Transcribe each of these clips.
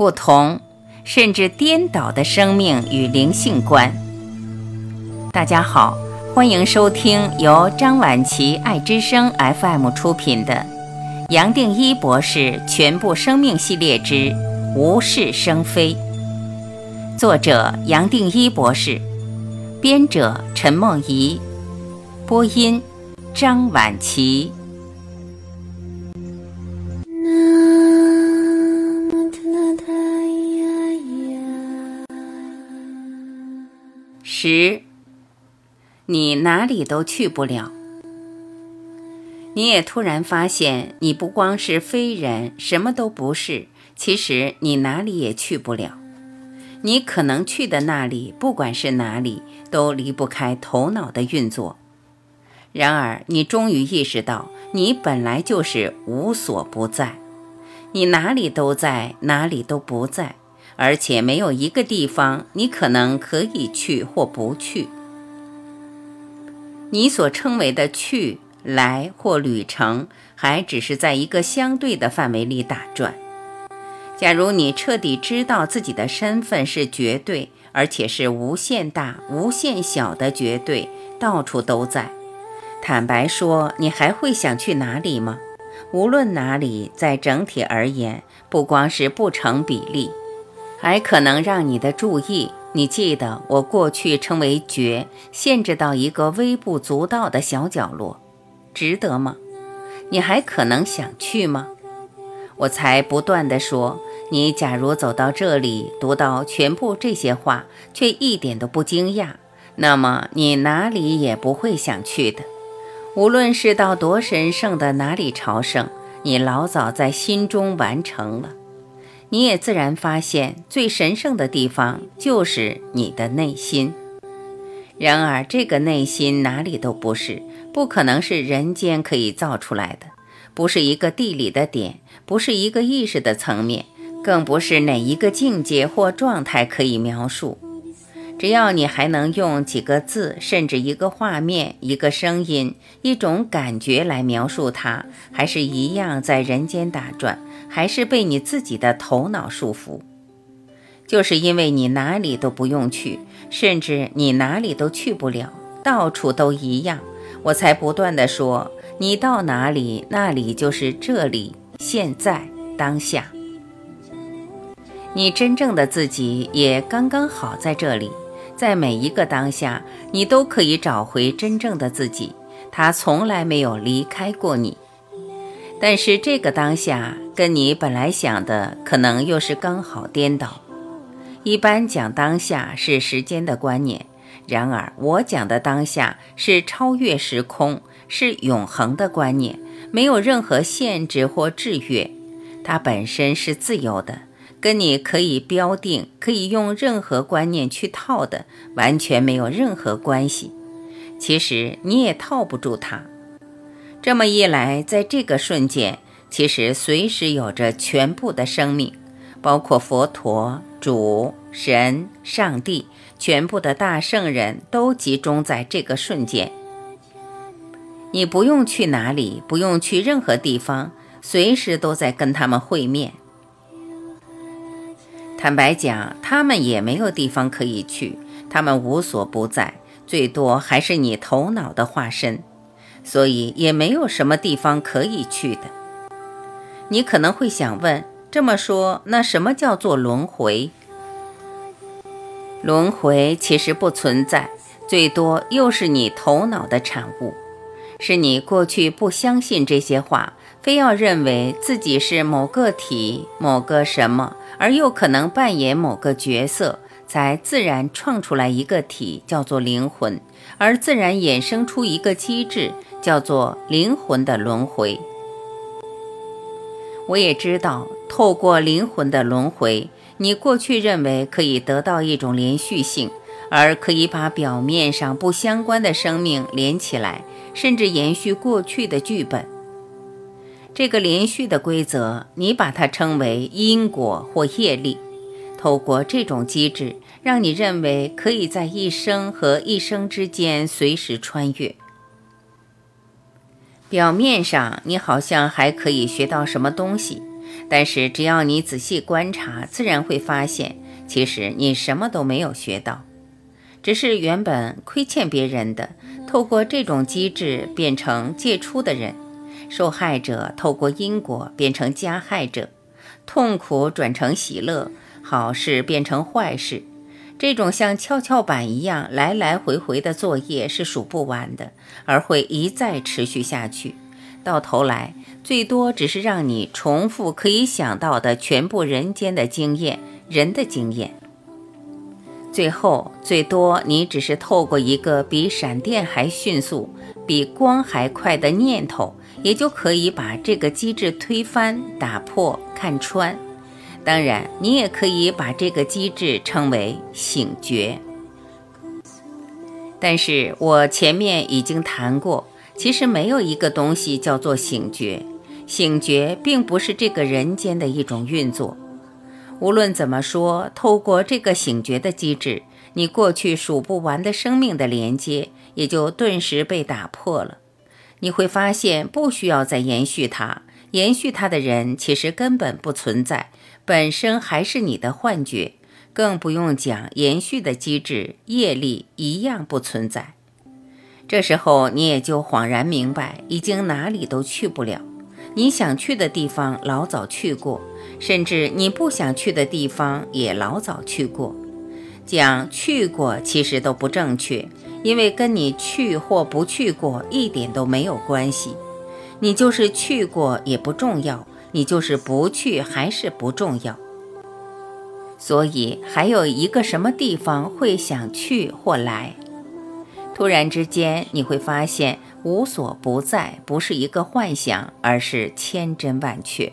不同，甚至颠倒的生命与灵性观。大家好，欢迎收听由张晚琪爱之声 FM 出品的《杨定一博士全部生命系列之无事生非》，作者杨定一博士，编者陈梦怡，播音张晚琪。十，你哪里都去不了。你也突然发现，你不光是非人，什么都不是。其实你哪里也去不了。你可能去的那里，不管是哪里，都离不开头脑的运作。然而，你终于意识到，你本来就是无所不在。你哪里都在，哪里都不在。而且没有一个地方你可能可以去或不去。你所称为的去、来或旅程，还只是在一个相对的范围里打转。假如你彻底知道自己的身份是绝对，而且是无限大、无限小的绝对，到处都在。坦白说，你还会想去哪里吗？无论哪里，在整体而言，不光是不成比例。还可能让你的注意，你记得我过去称为觉，限制到一个微不足道的小角落，值得吗？你还可能想去吗？我才不断地说，你假如走到这里，读到全部这些话，却一点都不惊讶，那么你哪里也不会想去的。无论是到多神圣的哪里朝圣，你老早在心中完成了。你也自然发现，最神圣的地方就是你的内心。然而，这个内心哪里都不是，不可能是人间可以造出来的，不是一个地理的点，不是一个意识的层面，更不是哪一个境界或状态可以描述。只要你还能用几个字，甚至一个画面、一个声音、一种感觉来描述它，还是一样在人间打转。还是被你自己的头脑束缚，就是因为你哪里都不用去，甚至你哪里都去不了，到处都一样，我才不断的说，你到哪里，那里就是这里，现在当下，你真正的自己也刚刚好在这里，在每一个当下，你都可以找回真正的自己，他从来没有离开过你。但是这个当下跟你本来想的可能又是刚好颠倒。一般讲当下是时间的观念，然而我讲的当下是超越时空、是永恒的观念，没有任何限制或制约，它本身是自由的，跟你可以标定、可以用任何观念去套的完全没有任何关系。其实你也套不住它。这么一来，在这个瞬间，其实随时有着全部的生命，包括佛陀、主、神、上帝，全部的大圣人都集中在这个瞬间。你不用去哪里，不用去任何地方，随时都在跟他们会面。坦白讲，他们也没有地方可以去，他们无所不在，最多还是你头脑的化身。所以也没有什么地方可以去的。你可能会想问：这么说，那什么叫做轮回？轮回其实不存在，最多又是你头脑的产物，是你过去不相信这些话，非要认为自己是某个体、某个什么，而又可能扮演某个角色，才自然创出来一个体，叫做灵魂，而自然衍生出一个机制。叫做灵魂的轮回。我也知道，透过灵魂的轮回，你过去认为可以得到一种连续性，而可以把表面上不相关的生命连起来，甚至延续过去的剧本。这个连续的规则，你把它称为因果或业力。透过这种机制，让你认为可以在一生和一生之间随时穿越。表面上，你好像还可以学到什么东西，但是只要你仔细观察，自然会发现，其实你什么都没有学到，只是原本亏欠别人的，透过这种机制变成借出的人；受害者透过因果变成加害者，痛苦转成喜乐，好事变成坏事。这种像跷跷板一样来来回回的作业是数不完的，而会一再持续下去。到头来，最多只是让你重复可以想到的全部人间的经验，人的经验。最后，最多你只是透过一个比闪电还迅速、比光还快的念头，也就可以把这个机制推翻、打破、看穿。当然，你也可以把这个机制称为醒觉。但是我前面已经谈过，其实没有一个东西叫做醒觉。醒觉并不是这个人间的一种运作。无论怎么说，透过这个醒觉的机制，你过去数不完的生命的连接也就顿时被打破了。你会发现，不需要再延续它，延续它的人其实根本不存在。本身还是你的幻觉，更不用讲延续的机制，业力一样不存在。这时候你也就恍然明白，已经哪里都去不了。你想去的地方老早去过，甚至你不想去的地方也老早去过。讲去过其实都不正确，因为跟你去或不去过一点都没有关系。你就是去过也不重要。你就是不去还是不重要，所以还有一个什么地方会想去或来？突然之间你会发现无所不在不是一个幻想，而是千真万确，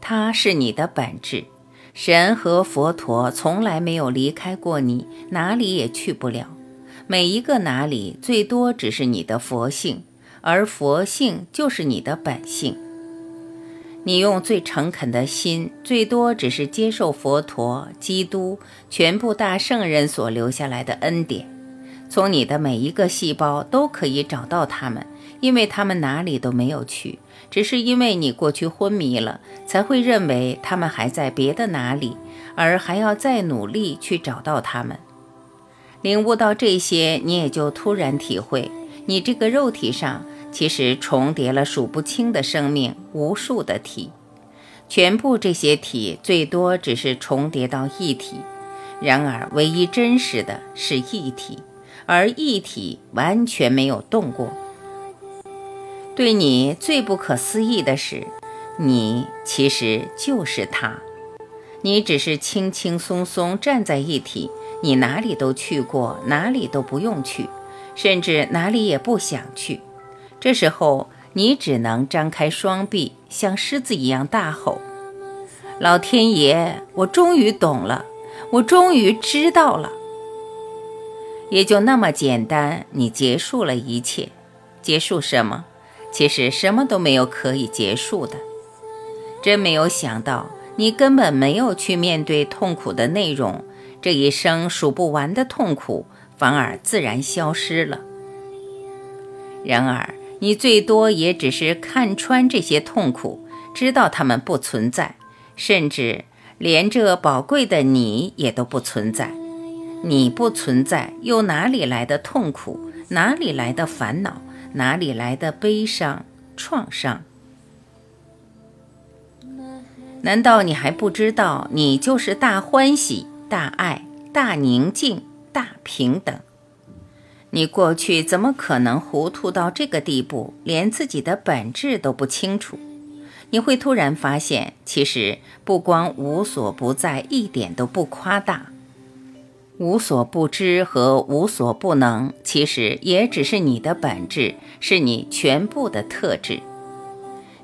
它是你的本质。神和佛陀从来没有离开过你，哪里也去不了。每一个哪里最多只是你的佛性，而佛性就是你的本性。你用最诚恳的心，最多只是接受佛陀、基督、全部大圣人所留下来的恩典。从你的每一个细胞都可以找到他们，因为他们哪里都没有去，只是因为你过去昏迷了，才会认为他们还在别的哪里，而还要再努力去找到他们。领悟到这些，你也就突然体会，你这个肉体上。其实重叠了数不清的生命，无数的体，全部这些体最多只是重叠到一体。然而，唯一真实的是一体，而一体完全没有动过。对你最不可思议的是，你其实就是他，你只是轻轻松松站在一体，你哪里都去过，哪里都不用去，甚至哪里也不想去。这时候，你只能张开双臂，像狮子一样大吼：“老天爷，我终于懂了，我终于知道了。”也就那么简单，你结束了一切。结束什么？其实什么都没有可以结束的。真没有想到，你根本没有去面对痛苦的内容，这一生数不完的痛苦反而自然消失了。然而。你最多也只是看穿这些痛苦，知道他们不存在，甚至连这宝贵的你也都不存在。你不存在，又哪里来的痛苦？哪里来的烦恼？哪里来的悲伤、创伤？难道你还不知道，你就是大欢喜、大爱、大宁静、大平等？你过去怎么可能糊涂到这个地步，连自己的本质都不清楚？你会突然发现，其实不光无所不在，一点都不夸大。无所不知和无所不能，其实也只是你的本质，是你全部的特质。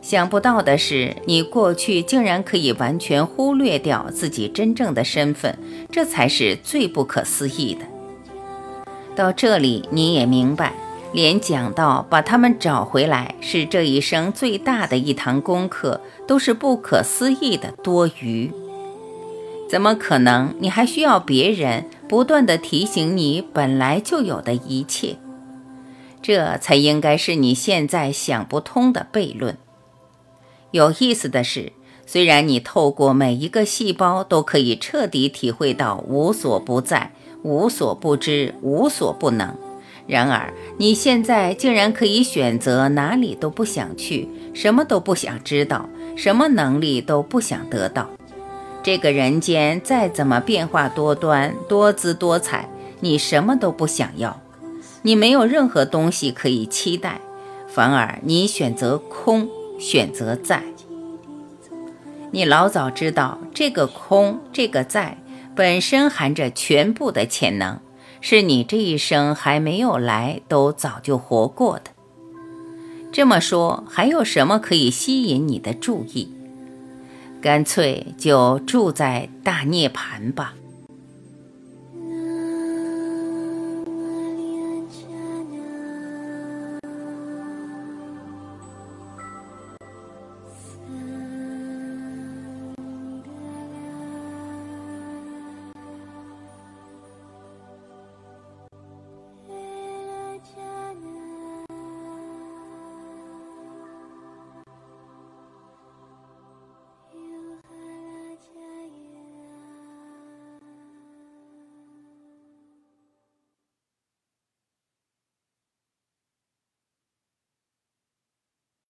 想不到的是，你过去竟然可以完全忽略掉自己真正的身份，这才是最不可思议的。到这里，你也明白，连讲到把他们找回来是这一生最大的一堂功课，都是不可思议的多余。怎么可能？你还需要别人不断的提醒你本来就有的一切？这才应该是你现在想不通的悖论。有意思的是，虽然你透过每一个细胞都可以彻底体会到无所不在、无所不知、无所不能，然而你现在竟然可以选择哪里都不想去，什么都不想知道，什么能力都不想得到。这个人间再怎么变化多端、多姿多彩，你什么都不想要，你没有任何东西可以期待，反而你选择空，选择在。你老早知道，这个空，这个在，本身含着全部的潜能，是你这一生还没有来，都早就活过的。这么说，还有什么可以吸引你的注意？干脆就住在大涅槃吧。